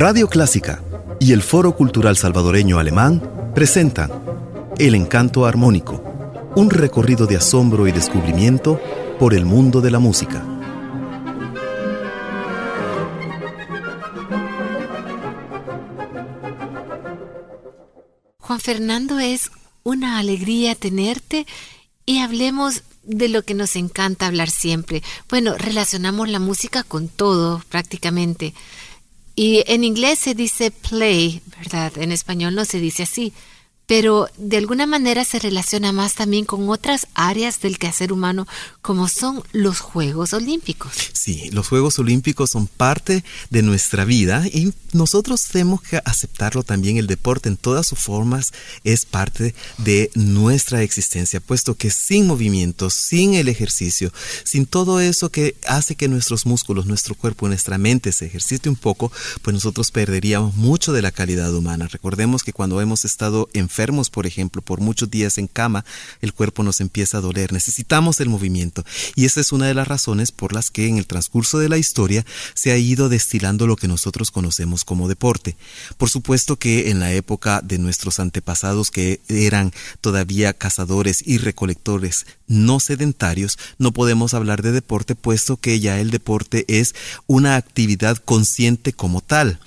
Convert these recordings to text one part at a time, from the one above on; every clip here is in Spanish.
Radio Clásica y el Foro Cultural Salvadoreño Alemán presentan El Encanto Armónico, un recorrido de asombro y descubrimiento por el mundo de la música. Juan Fernando, es una alegría tenerte y hablemos de lo que nos encanta hablar siempre. Bueno, relacionamos la música con todo prácticamente. Y en inglés se dice play, ¿verdad? En español no se dice así pero de alguna manera se relaciona más también con otras áreas del quehacer humano como son los Juegos Olímpicos. Sí, los Juegos Olímpicos son parte de nuestra vida y nosotros tenemos que aceptarlo también. El deporte en todas sus formas es parte de nuestra existencia, puesto que sin movimiento, sin el ejercicio, sin todo eso que hace que nuestros músculos, nuestro cuerpo, nuestra mente se ejercite un poco, pues nosotros perderíamos mucho de la calidad humana. Recordemos que cuando hemos estado enfermos, por ejemplo, por muchos días en cama, el cuerpo nos empieza a doler. Necesitamos el movimiento. Y esa es una de las razones por las que en el transcurso de la historia se ha ido destilando lo que nosotros conocemos como deporte. Por supuesto que en la época de nuestros antepasados que eran todavía cazadores y recolectores no sedentarios, no podemos hablar de deporte puesto que ya el deporte es una actividad consciente como tal.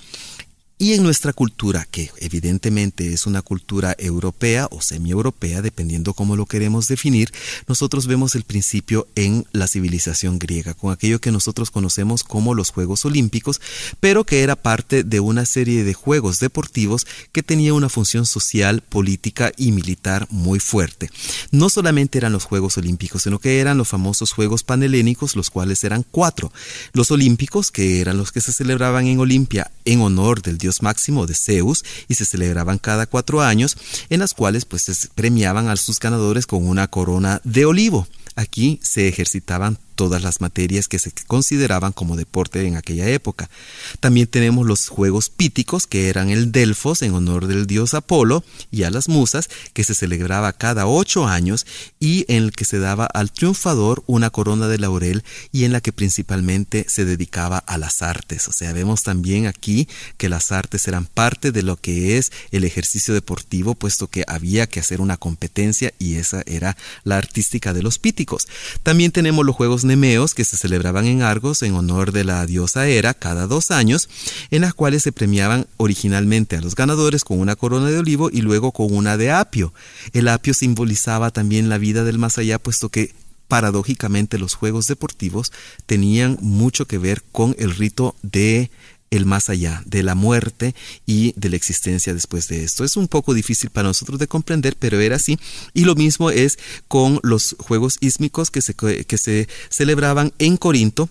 Y en nuestra cultura, que evidentemente es una cultura europea o semi-europea, dependiendo cómo lo queremos definir, nosotros vemos el principio en la civilización griega, con aquello que nosotros conocemos como los Juegos Olímpicos, pero que era parte de una serie de juegos deportivos que tenía una función social, política y militar muy fuerte. No solamente eran los Juegos Olímpicos, sino que eran los famosos Juegos Panhelénicos, los cuales eran cuatro. Los Olímpicos, que eran los que se celebraban en Olimpia en honor del dios máximo de Zeus y se celebraban cada cuatro años, en las cuales pues premiaban a sus ganadores con una corona de olivo. Aquí se ejercitaban todas las materias que se consideraban como deporte en aquella época. También tenemos los Juegos Píticos, que eran el Delfos en honor del dios Apolo y a las musas, que se celebraba cada ocho años y en el que se daba al triunfador una corona de laurel y en la que principalmente se dedicaba a las artes. O sea, vemos también aquí que las artes eran parte de lo que es el ejercicio deportivo, puesto que había que hacer una competencia y esa era la artística de los píticos. También tenemos los Juegos nemeos que se celebraban en Argos en honor de la diosa Hera cada dos años, en las cuales se premiaban originalmente a los ganadores con una corona de olivo y luego con una de apio. El apio simbolizaba también la vida del más allá, puesto que paradójicamente los juegos deportivos tenían mucho que ver con el rito de el más allá, de la muerte y de la existencia después de esto. Es un poco difícil para nosotros de comprender, pero era así. Y lo mismo es con los juegos ísmicos que se, que se celebraban en Corinto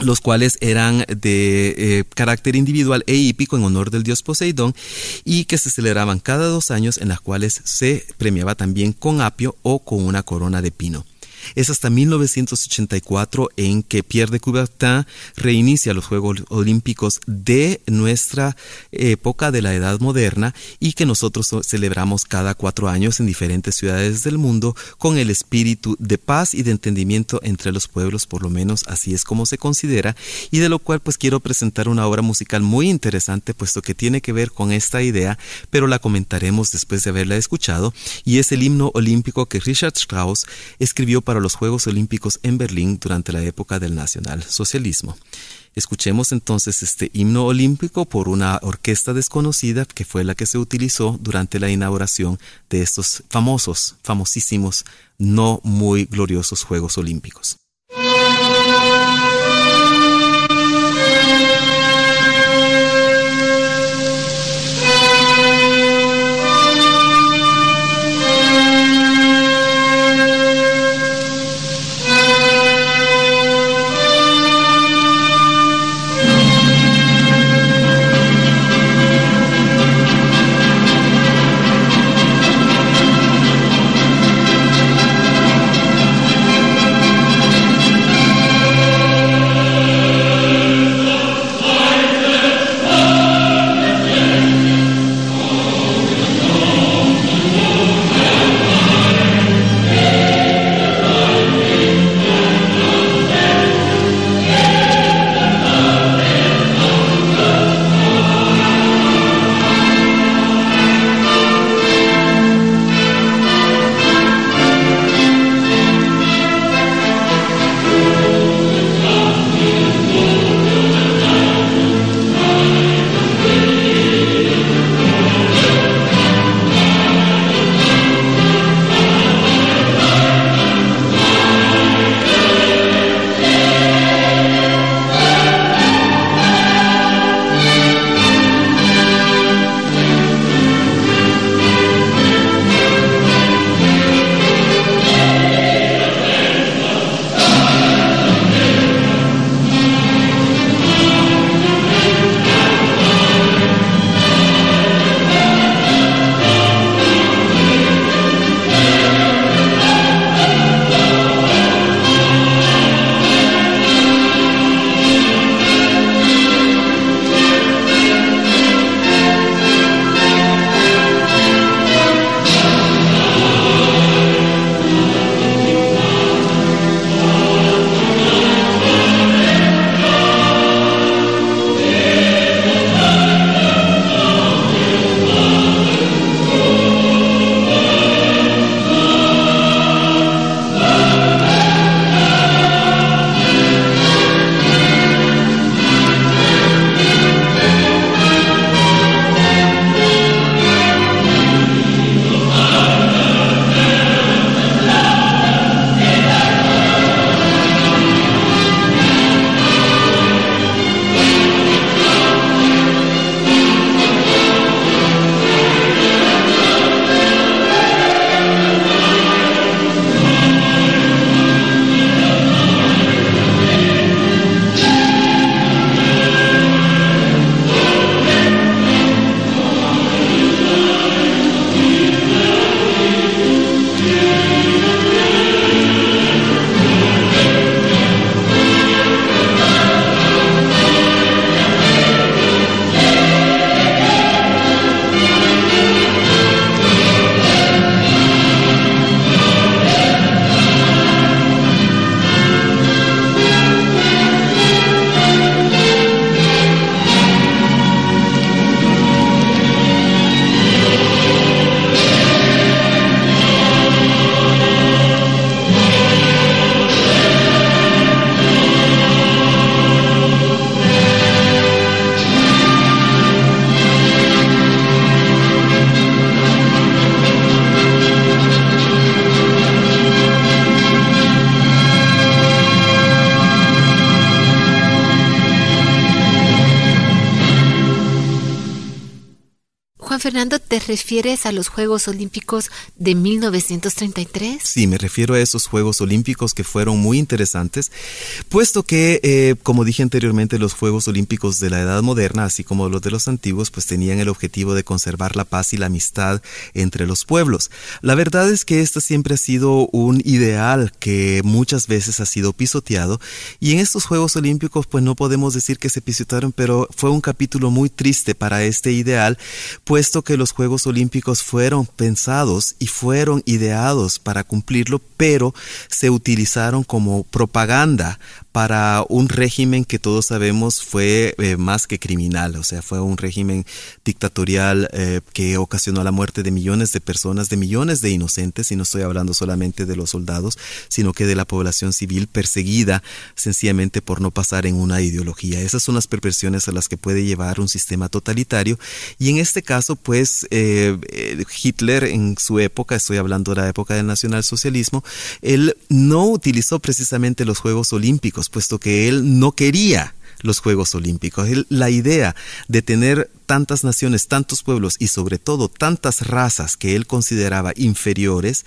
los cuales eran de eh, carácter individual e hípico en honor del dios Poseidón y que se celebraban cada dos años en las cuales se premiaba también con apio o con una corona de pino. Es hasta 1984 en que Pierre de Coubertin reinicia los Juegos Olímpicos de nuestra época de la Edad Moderna y que nosotros celebramos cada cuatro años en diferentes ciudades del mundo con el espíritu de paz y de entendimiento entre los pueblos, por lo menos así es como se considera, y de lo cual pues quiero presentar una obra musical muy interesante puesto que tiene que ver con esta idea, pero la comentaremos después de haberla escuchado, y es el himno olímpico que Richard Strauss escribió para los Juegos Olímpicos en Berlín durante la época del nacionalsocialismo. Escuchemos entonces este himno olímpico por una orquesta desconocida que fue la que se utilizó durante la inauguración de estos famosos, famosísimos, no muy gloriosos Juegos Olímpicos. Fernando, ¿te refieres a los Juegos Olímpicos de 1933? Sí, me refiero a esos Juegos Olímpicos que fueron muy interesantes, puesto que, eh, como dije anteriormente, los Juegos Olímpicos de la Edad Moderna, así como los de los antiguos, pues tenían el objetivo de conservar la paz y la amistad entre los pueblos. La verdad es que este siempre ha sido un ideal que muchas veces ha sido pisoteado y en estos Juegos Olímpicos pues no podemos decir que se pisotearon, pero fue un capítulo muy triste para este ideal, puesto que los Juegos Olímpicos fueron pensados y fueron ideados para cumplirlo, pero se utilizaron como propaganda para un régimen que todos sabemos fue eh, más que criminal, o sea, fue un régimen dictatorial eh, que ocasionó la muerte de millones de personas, de millones de inocentes, y no estoy hablando solamente de los soldados, sino que de la población civil perseguida sencillamente por no pasar en una ideología. Esas son las perversiones a las que puede llevar un sistema totalitario, y en este caso, pues, eh, Hitler en su época, estoy hablando de la época del nacionalsocialismo, él no utilizó precisamente los Juegos Olímpicos, puesto que él no quería los Juegos Olímpicos. la idea de tener tantas naciones, tantos pueblos y sobre todo tantas razas que él consideraba inferiores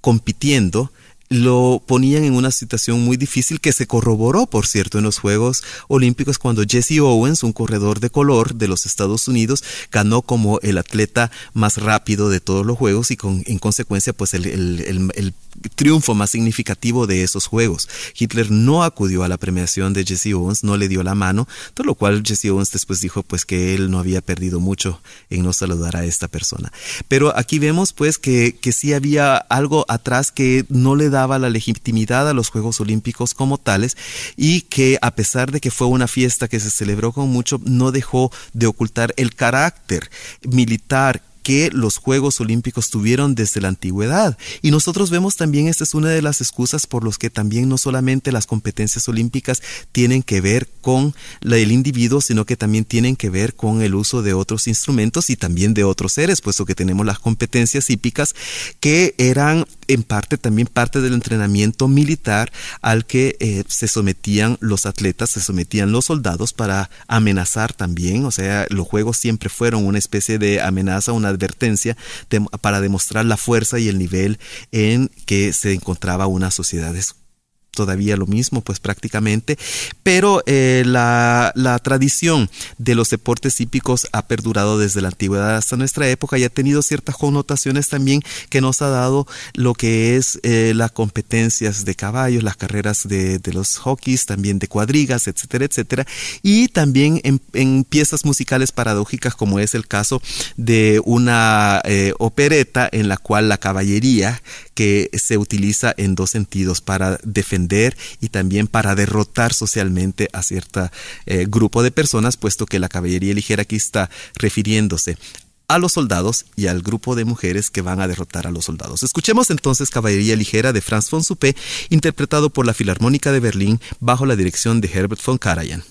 compitiendo, lo ponían en una situación muy difícil que se corroboró, por cierto, en los Juegos Olímpicos cuando Jesse Owens, un corredor de color de los Estados Unidos, ganó como el atleta más rápido de todos los Juegos y con, en consecuencia pues el, el triunfo más significativo de esos Juegos. Hitler no acudió a la premiación de Jesse Owens, no le dio la mano, todo lo cual Jesse Owens después dijo pues que él no había perdido mucho en no saludar a esta persona. Pero aquí vemos pues que, que sí había algo atrás que no le da daba la legitimidad a los Juegos Olímpicos como tales y que a pesar de que fue una fiesta que se celebró con mucho, no dejó de ocultar el carácter militar que los Juegos Olímpicos tuvieron desde la antigüedad. Y nosotros vemos también, esta es una de las excusas por los que también no solamente las competencias olímpicas tienen que ver con el individuo, sino que también tienen que ver con el uso de otros instrumentos y también de otros seres, puesto que tenemos las competencias hípicas que eran en parte también parte del entrenamiento militar al que eh, se sometían los atletas, se sometían los soldados para amenazar también, o sea, los juegos siempre fueron una especie de amenaza, una advertencia para demostrar la fuerza y el nivel en que se encontraba una sociedad todavía lo mismo, pues prácticamente, pero eh, la, tradición de los deportes hípicos ha perdurado desde la antigüedad hasta nuestra época y ha tenido ciertas connotaciones también que nos ha dado lo que es eh, las competencias de caballos, las carreras de, los hockeys, también de cuadrigas, etcétera, etcétera, y también en, piezas musicales paradójicas como es el caso de una eh, opereta en la cual la caballería que se utiliza en dos sentidos para defender y también para derrotar socialmente a cierto eh, grupo de personas, puesto que la caballería ligera aquí está refiriéndose a los soldados y al grupo de mujeres que van a derrotar a los soldados. Escuchemos entonces Caballería Ligera de Franz von Suppé, interpretado por la Filarmónica de Berlín bajo la dirección de Herbert von Karajan.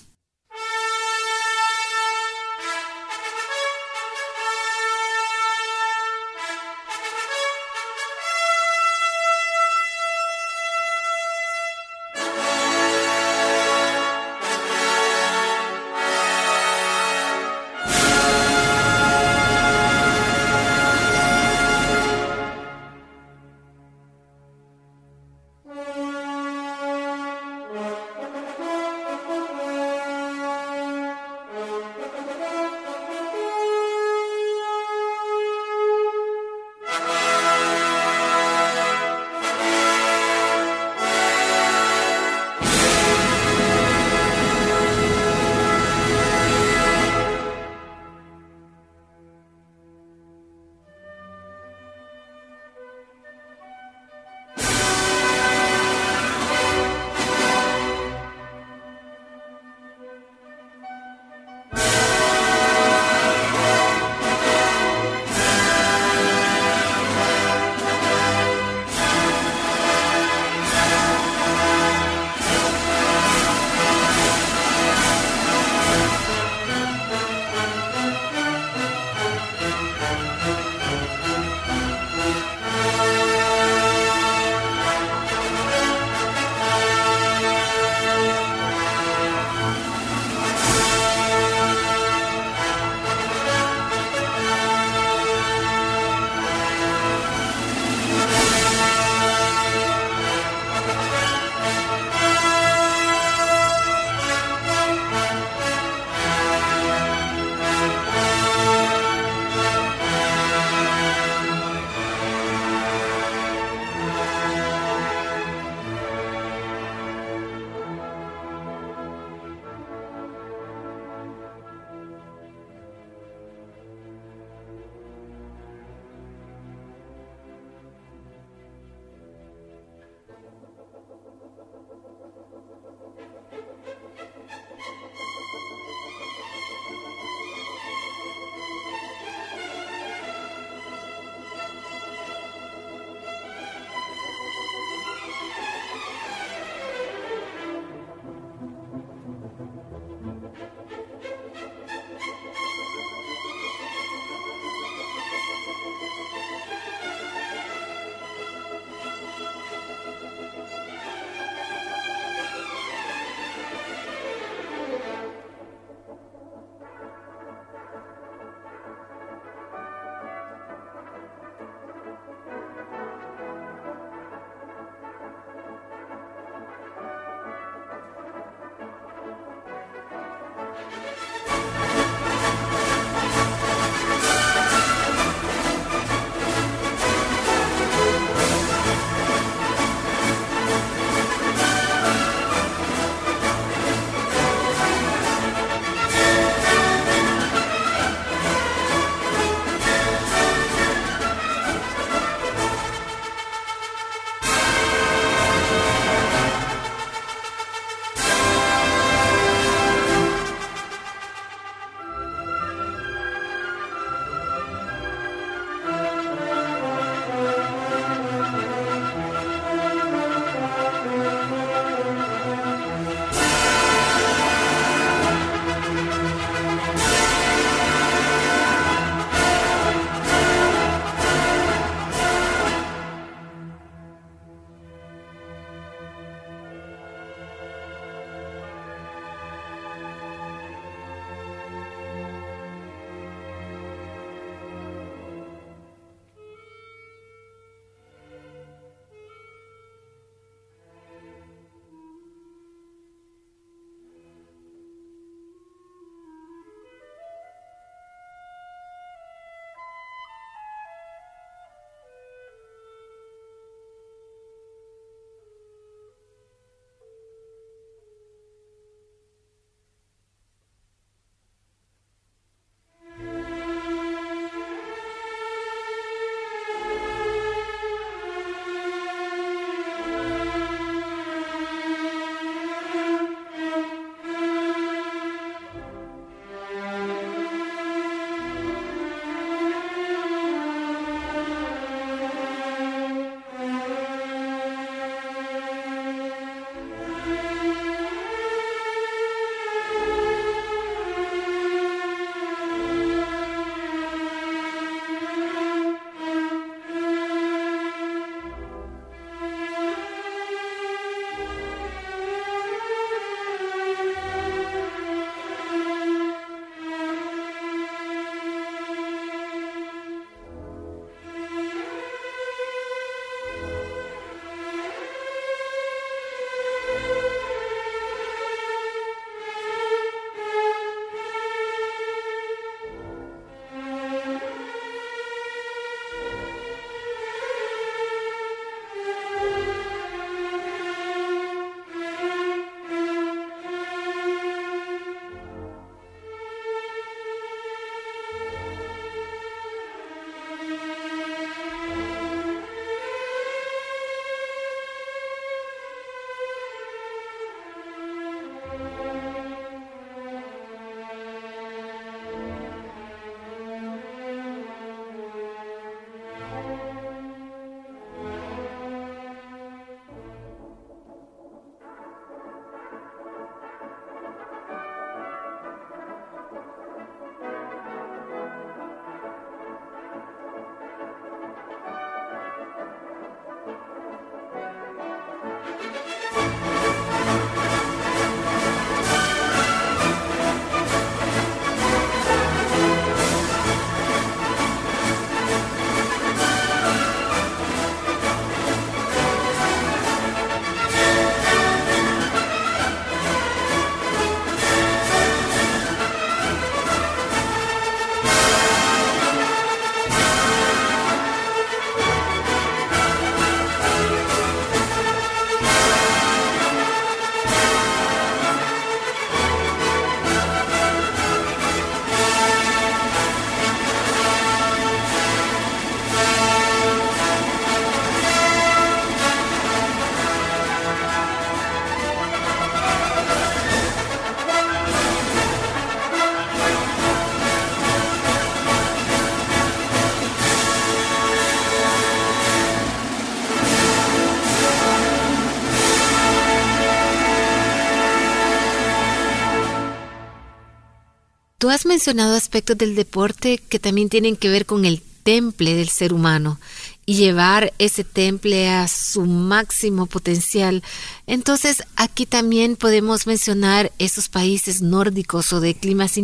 Tú has mencionado aspectos del deporte que también tienen que ver con el temple del ser humano y llevar ese temple a su máximo potencial. Entonces, aquí también podemos mencionar esos países nórdicos o de climas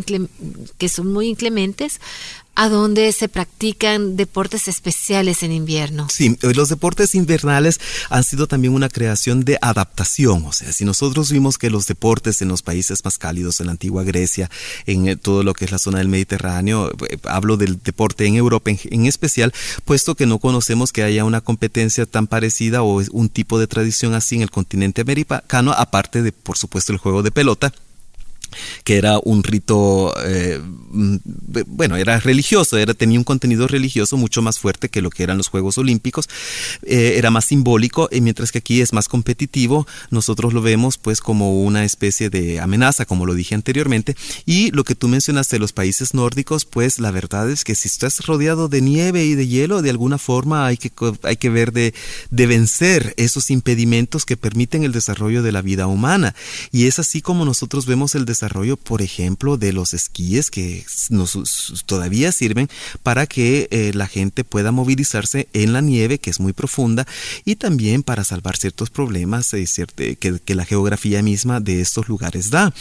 que son muy inclementes, a donde se practican deportes especiales en invierno. Sí, los deportes invernales han sido también una creación de adaptación. O sea, si nosotros vimos que los deportes en los países más cálidos, en la antigua Grecia, en eh, todo lo que es la zona del Mediterráneo, eh, hablo del deporte en Europa en, especial, puesto que no conocemos que haya una competencia tan parecida o un tipo de tradición así en el continente americano, aparte de, por supuesto, el juego de pelota que era un rito, eh, mm, bueno, era religioso, era, tenía un contenido religioso mucho más fuerte que lo que eran los Juegos Olímpicos, eh, era más simbólico, y mientras que aquí es más competitivo, nosotros lo vemos pues como una especie de amenaza, como lo dije anteriormente, y lo que tú mencionaste los países nórdicos, pues la verdad es que si estás rodeado de nieve y de hielo, de alguna forma hay que, hay que ver de, de vencer esos impedimentos que permiten el desarrollo de la vida humana, y es así como nosotros vemos el desarrollo desarrollo, por ejemplo, de los esquíes que nos, todavía sirven para que eh, la gente pueda movilizarse en la nieve, que es muy profunda, y también para salvar ciertos problemas eh, que, la geografía misma de estos lugares da.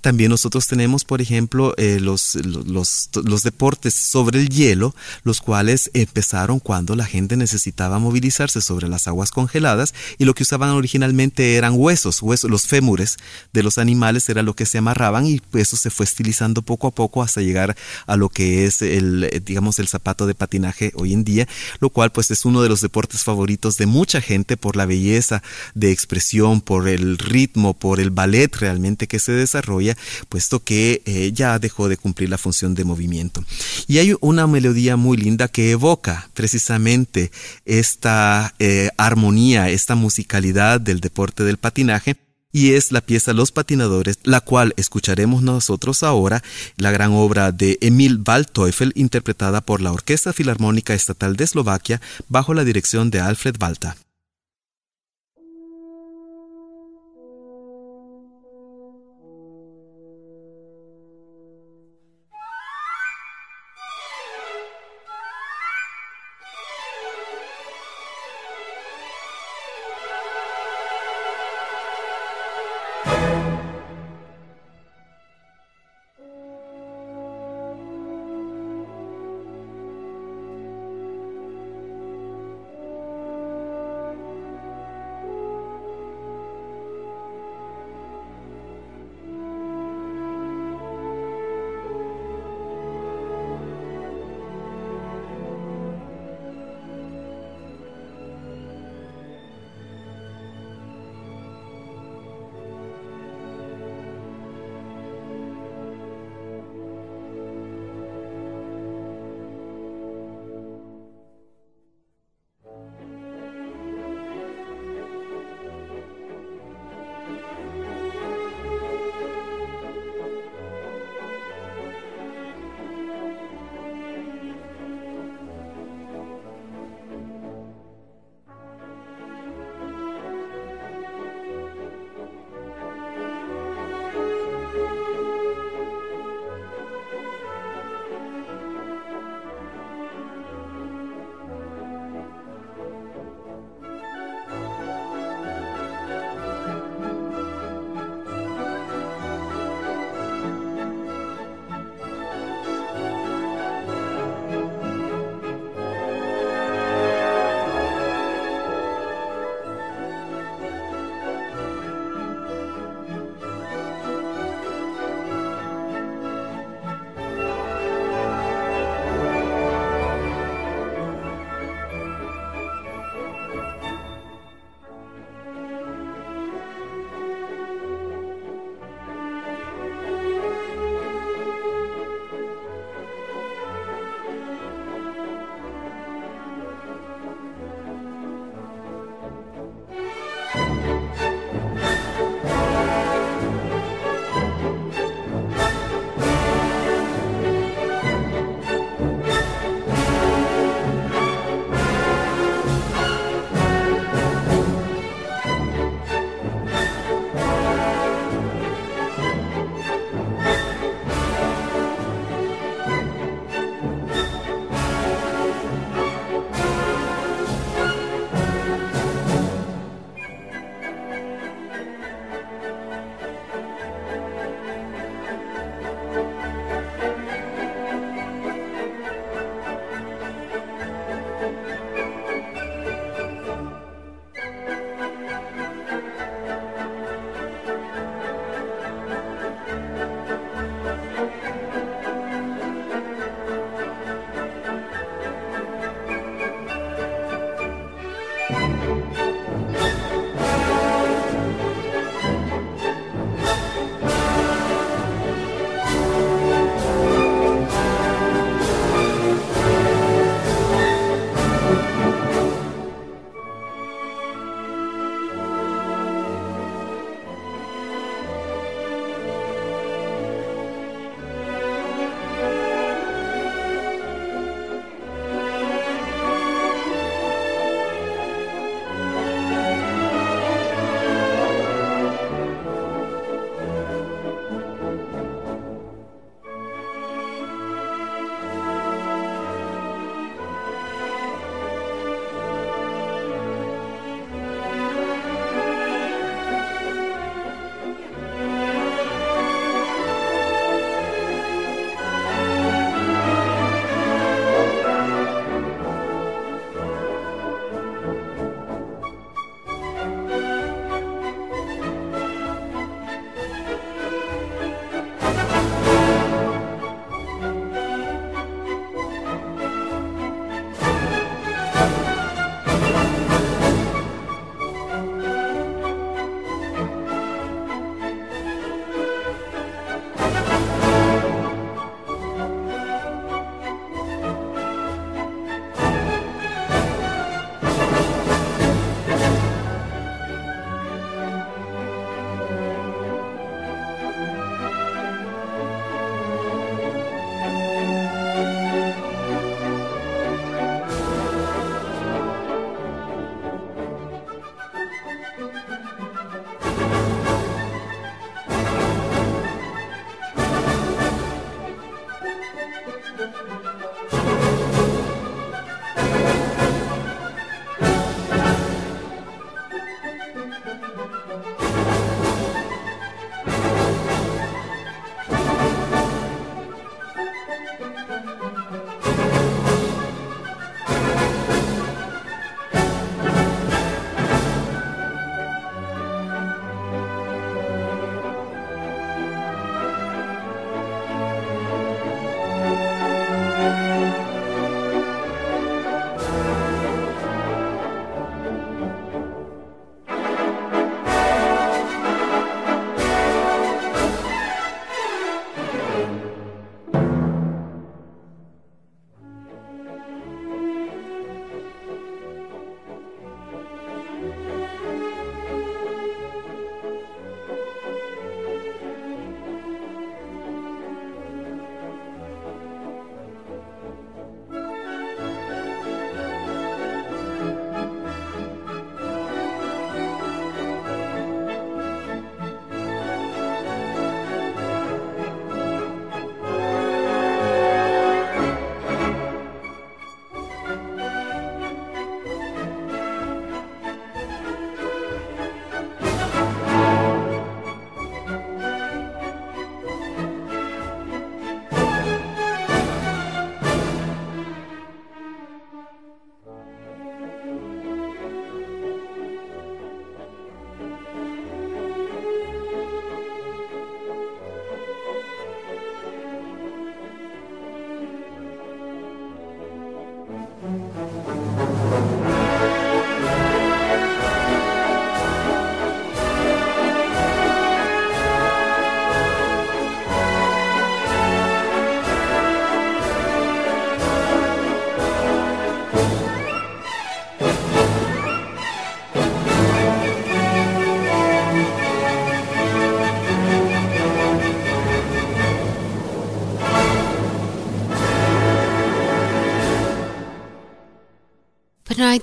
También nosotros tenemos, por ejemplo, eh, los, los, los deportes sobre el hielo, los cuales empezaron cuando la gente necesitaba movilizarse sobre las aguas congeladas y lo que usaban originalmente eran huesos, huesos los fémures de los animales era lo que se amarraba y eso se fue estilizando poco a poco hasta llegar a lo que es el, digamos, el zapato de patinaje hoy en día, lo cual pues es uno de los deportes favoritos de mucha gente por la belleza de expresión, por el ritmo, por el ballet realmente que se desarrolla, puesto que eh, ya dejó de cumplir la función de movimiento. Y hay una melodía muy linda que evoca precisamente esta eh, armonía, esta musicalidad del deporte del patinaje y es la pieza Los Patinadores, la cual escucharemos nosotros ahora, la gran obra de Emil Waldteufel, interpretada por la Orquesta Filarmónica Estatal de Eslovaquia bajo la dirección de Alfred Walter.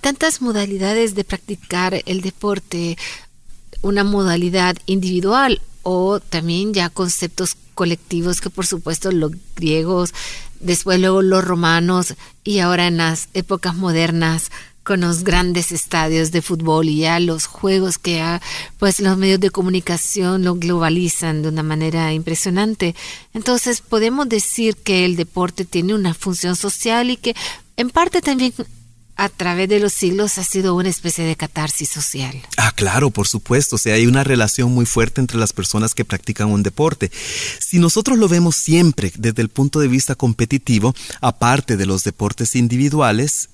Tantas modalidades de practicar el deporte, una modalidad individual o también ya conceptos colectivos que por supuesto los griegos, después luego los romanos y ahora en las épocas modernas con los grandes estadios de fútbol y ya los juegos que ya pues los medios de comunicación lo globalizan de una manera impresionante. Entonces podemos decir que el deporte tiene una función social y que en parte también a través de los siglos ha sido una especie de catarsis social. Ah, claro, por supuesto. O sea, hay una relación muy fuerte entre las personas que practican un deporte. Si nosotros lo vemos siempre desde el punto de vista competitivo, aparte de los deportes individuales,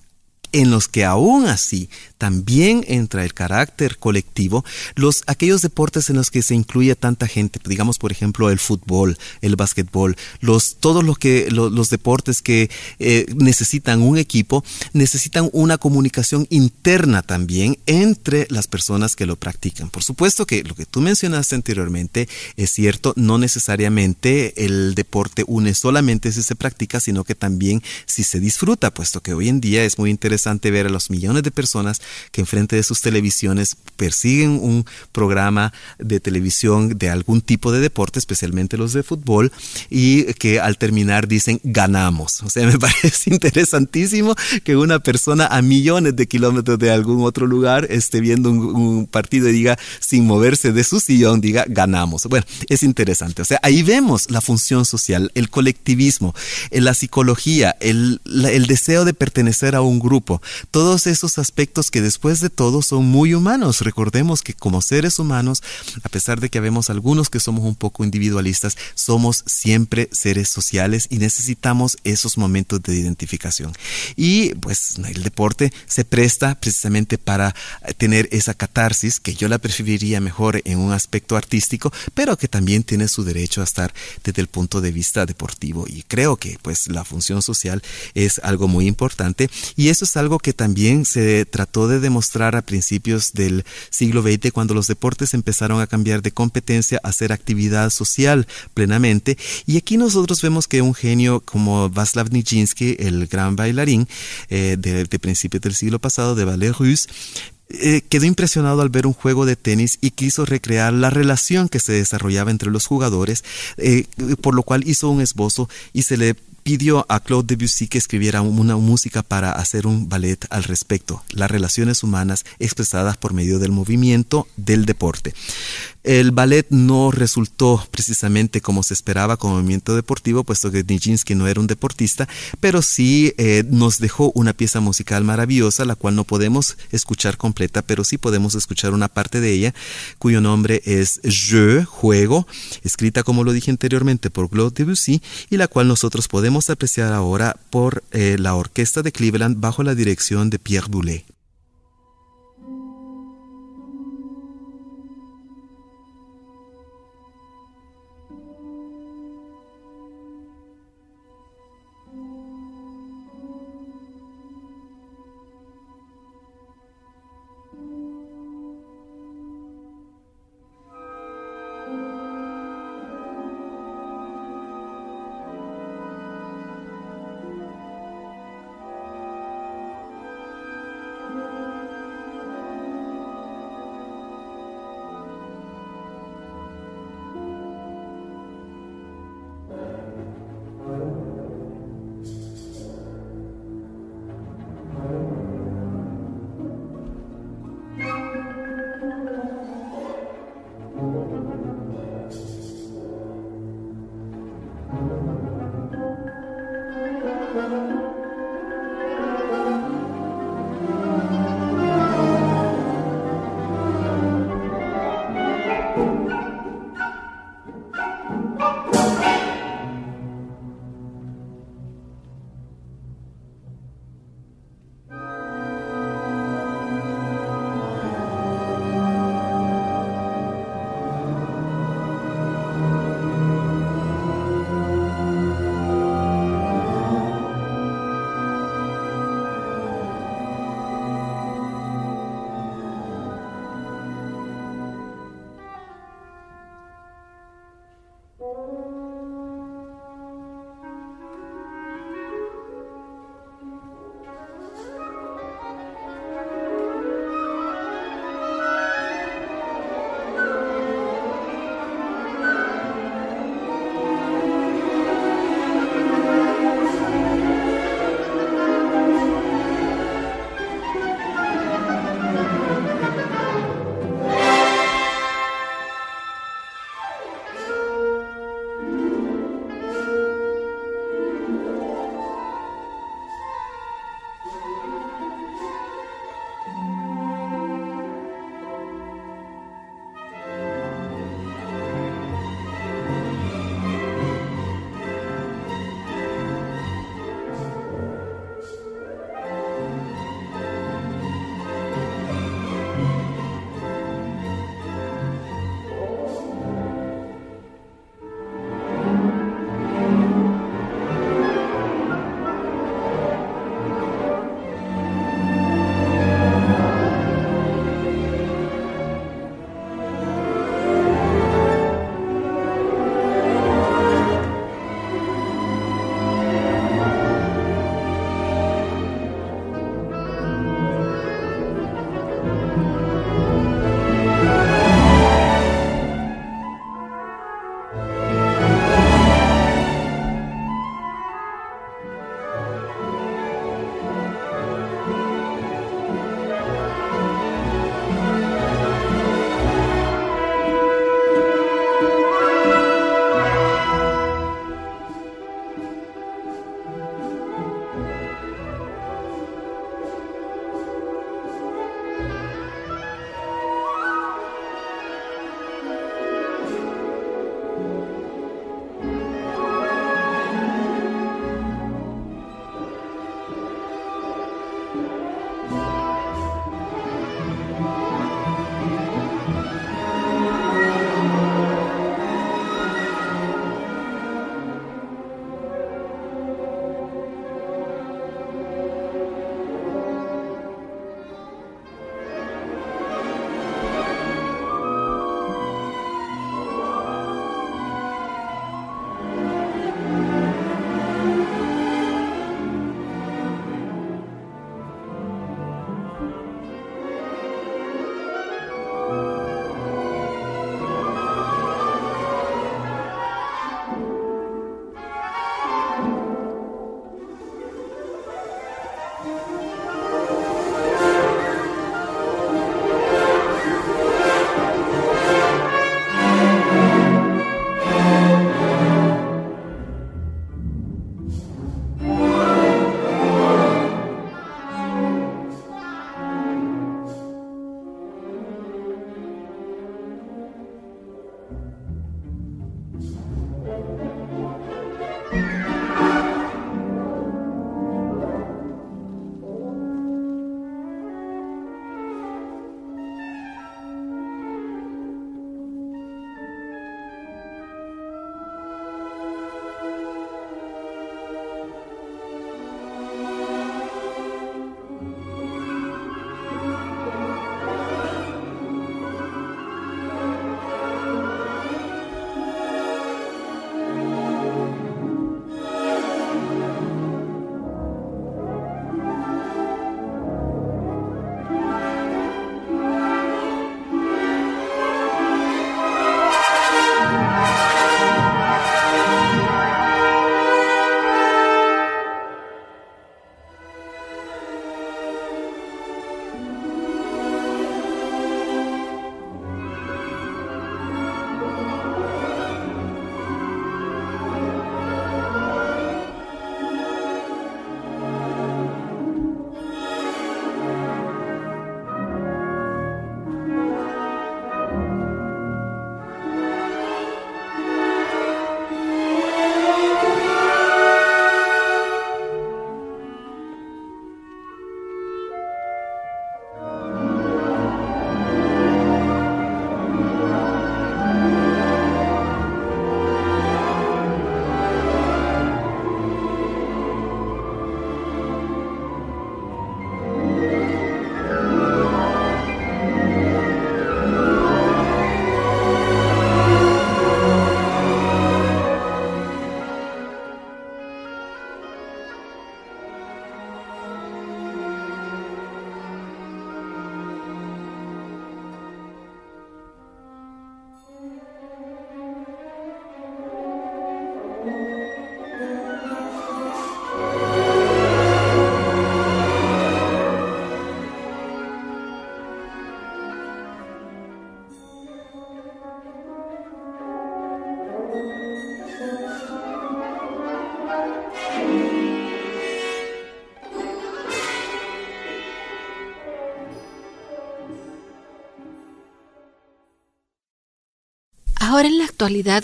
en los que aún así también entra el carácter colectivo, los, aquellos deportes en los que se incluye tanta gente, digamos por ejemplo el fútbol, el básquetbol, los, todos los, que, los, deportes que eh, necesitan un equipo, necesitan una comunicación interna también entre las personas que lo practican. Por supuesto que lo que tú mencionaste anteriormente es cierto, no necesariamente el deporte une solamente si se practica, sino que también si se disfruta, puesto que hoy en día es muy interesante ver a los millones de personas que enfrente de sus televisiones persiguen un programa de televisión de algún tipo de deporte, especialmente los de fútbol, y que al terminar dicen ganamos. O sea, me parece interesantísimo que una persona a millones de kilómetros de algún otro lugar esté viendo un, partido y diga, sin moverse de su sillón, diga ganamos. Bueno, es interesante. O sea, ahí vemos la función social, el colectivismo, la psicología, el, el deseo de pertenecer a un grupo, todos esos aspectos que después de todo son muy humanos. Recordemos que como seres humanos, a pesar de que habemos algunos que somos un poco individualistas, somos siempre seres sociales y necesitamos esos momentos de identificación. Y pues el deporte se presta precisamente para tener esa catarsis que yo la preferiría mejor en un aspecto artístico, pero que también tiene su derecho a estar desde el punto de vista deportivo. Y creo que pues la función social es algo muy importante y eso es algo que también se trató de demostrar a principios del siglo XX cuando los deportes empezaron a cambiar de competencia a ser actividad social plenamente. Y aquí nosotros vemos que un genio como Václav Nijinsky, el gran bailarín eh, de, principios del siglo pasado de ballet russe, eh, quedó impresionado al ver un juego de tenis y quiso recrear la relación que se desarrollaba entre los jugadores, eh, por lo cual hizo un esbozo y se le pidió a Claude Debussy que escribiera una música para hacer un ballet al respecto, las relaciones humanas expresadas por medio del movimiento del deporte. El ballet no resultó precisamente como se esperaba como movimiento deportivo, puesto que Nijinsky no era un deportista, pero sí eh, nos dejó una pieza musical maravillosa, la cual no podemos escuchar completa, pero sí podemos escuchar una parte de ella, cuyo nombre es Je, juego, escrita como lo dije anteriormente por Claude Debussy, y la cual nosotros podemos apreciar ahora por eh, la orquesta de Cleveland bajo la dirección de Pierre Boulez.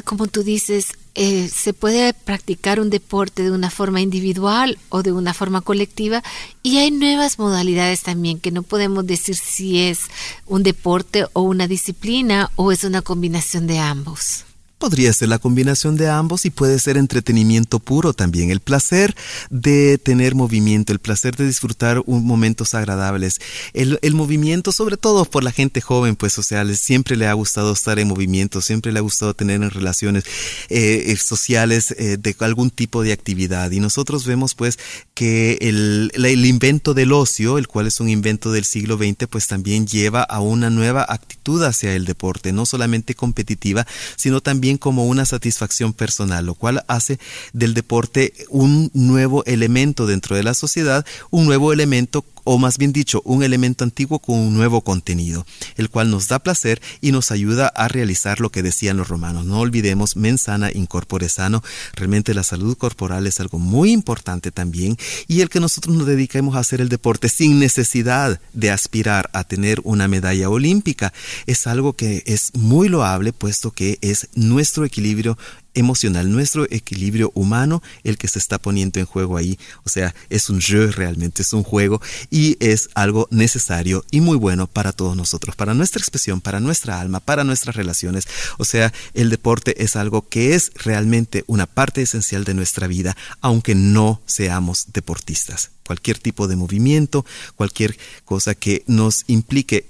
Como tú dices, eh, se puede practicar un deporte de una forma individual o de una forma colectiva y hay nuevas modalidades también que no podemos decir si es un deporte o una disciplina o es una combinación de ambos. Podría ser la combinación de ambos y puede ser entretenimiento puro también. El placer de tener movimiento, el placer de disfrutar un momentos agradables. El, movimiento, sobre todo por la gente joven, pues, o siempre le ha gustado estar en movimiento, siempre le ha gustado tener en relaciones eh, eh, sociales eh, de algún tipo de actividad. Y nosotros vemos, pues, que el, el invento del ocio, el cual es un invento del siglo XX, pues también lleva a una nueva actitud hacia el deporte, no solamente competitiva, sino también como una satisfacción personal, lo cual hace del deporte un nuevo elemento dentro de la sociedad, un nuevo elemento o más bien dicho, un elemento antiguo con un nuevo contenido, el cual nos da placer y nos ayuda a realizar lo que decían los romanos. No olvidemos mensana incorpore sano. Realmente la salud corporal es algo muy importante también y el que nosotros nos dediquemos a hacer el deporte sin necesidad de aspirar a tener una medalla olímpica es algo que es muy loable puesto que es nuestro equilibrio emocional, nuestro equilibrio humano, el que se está poniendo en juego ahí. O sea, es un jeu realmente, es un juego y es algo necesario y muy bueno para todos nosotros, para nuestra expresión, para nuestra alma, para nuestras relaciones. O sea, el deporte es algo que es realmente una parte esencial de nuestra vida, aunque no seamos deportistas. Cualquier tipo de movimiento, cualquier cosa que nos implique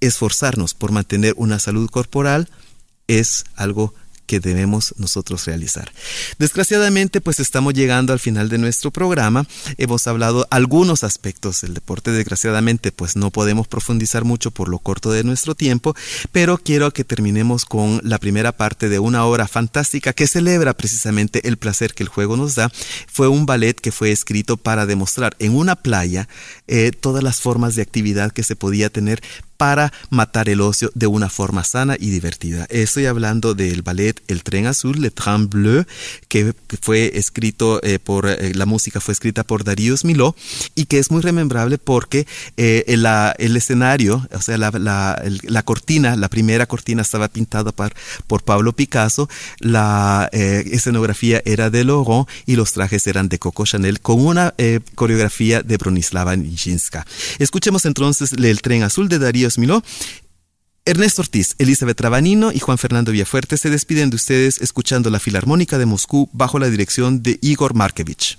esforzarnos por mantener una salud corporal, es algo que debemos nosotros realizar. Desgraciadamente, pues estamos llegando al final de nuestro programa. Hemos hablado algunos aspectos del deporte. Desgraciadamente, pues no podemos profundizar mucho por lo corto de nuestro tiempo, pero quiero que terminemos con la primera parte de una obra fantástica que celebra precisamente el placer que el juego nos da. Fue un ballet que fue escrito para demostrar en una playa eh, todas las formas de actividad que se podía tener para matar el ocio de una forma sana y divertida. Estoy hablando del ballet El Tren Azul, Le Train Bleu, que fue escrito eh, por, eh, la música fue escrita por Darius Miló y que es muy remembrable porque eh, el, escenario, o sea, la, cortina, la primera cortina estaba pintada por, Pablo Picasso, la escenografía era de Laurent y los trajes eran de Coco Chanel con una coreografía de Bronislava Nijinská. Escuchemos entonces El Tren Azul de Darío Miló. Ernesto Ortiz, Elizabeth Trabanino y Juan Fernando Villafuerte se despiden de ustedes escuchando la Filarmónica de Moscú bajo la dirección de Igor Markevich.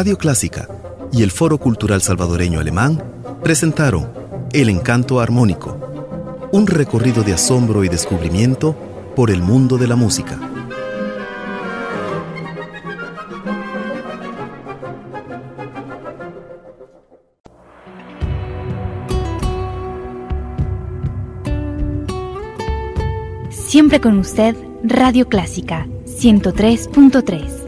Radio Clásica y el Foro Cultural Salvadoreño Alemán presentaron El Encanto Armónico, un recorrido de asombro y descubrimiento por el mundo de la música. Siempre con usted, Radio Clásica 103.3.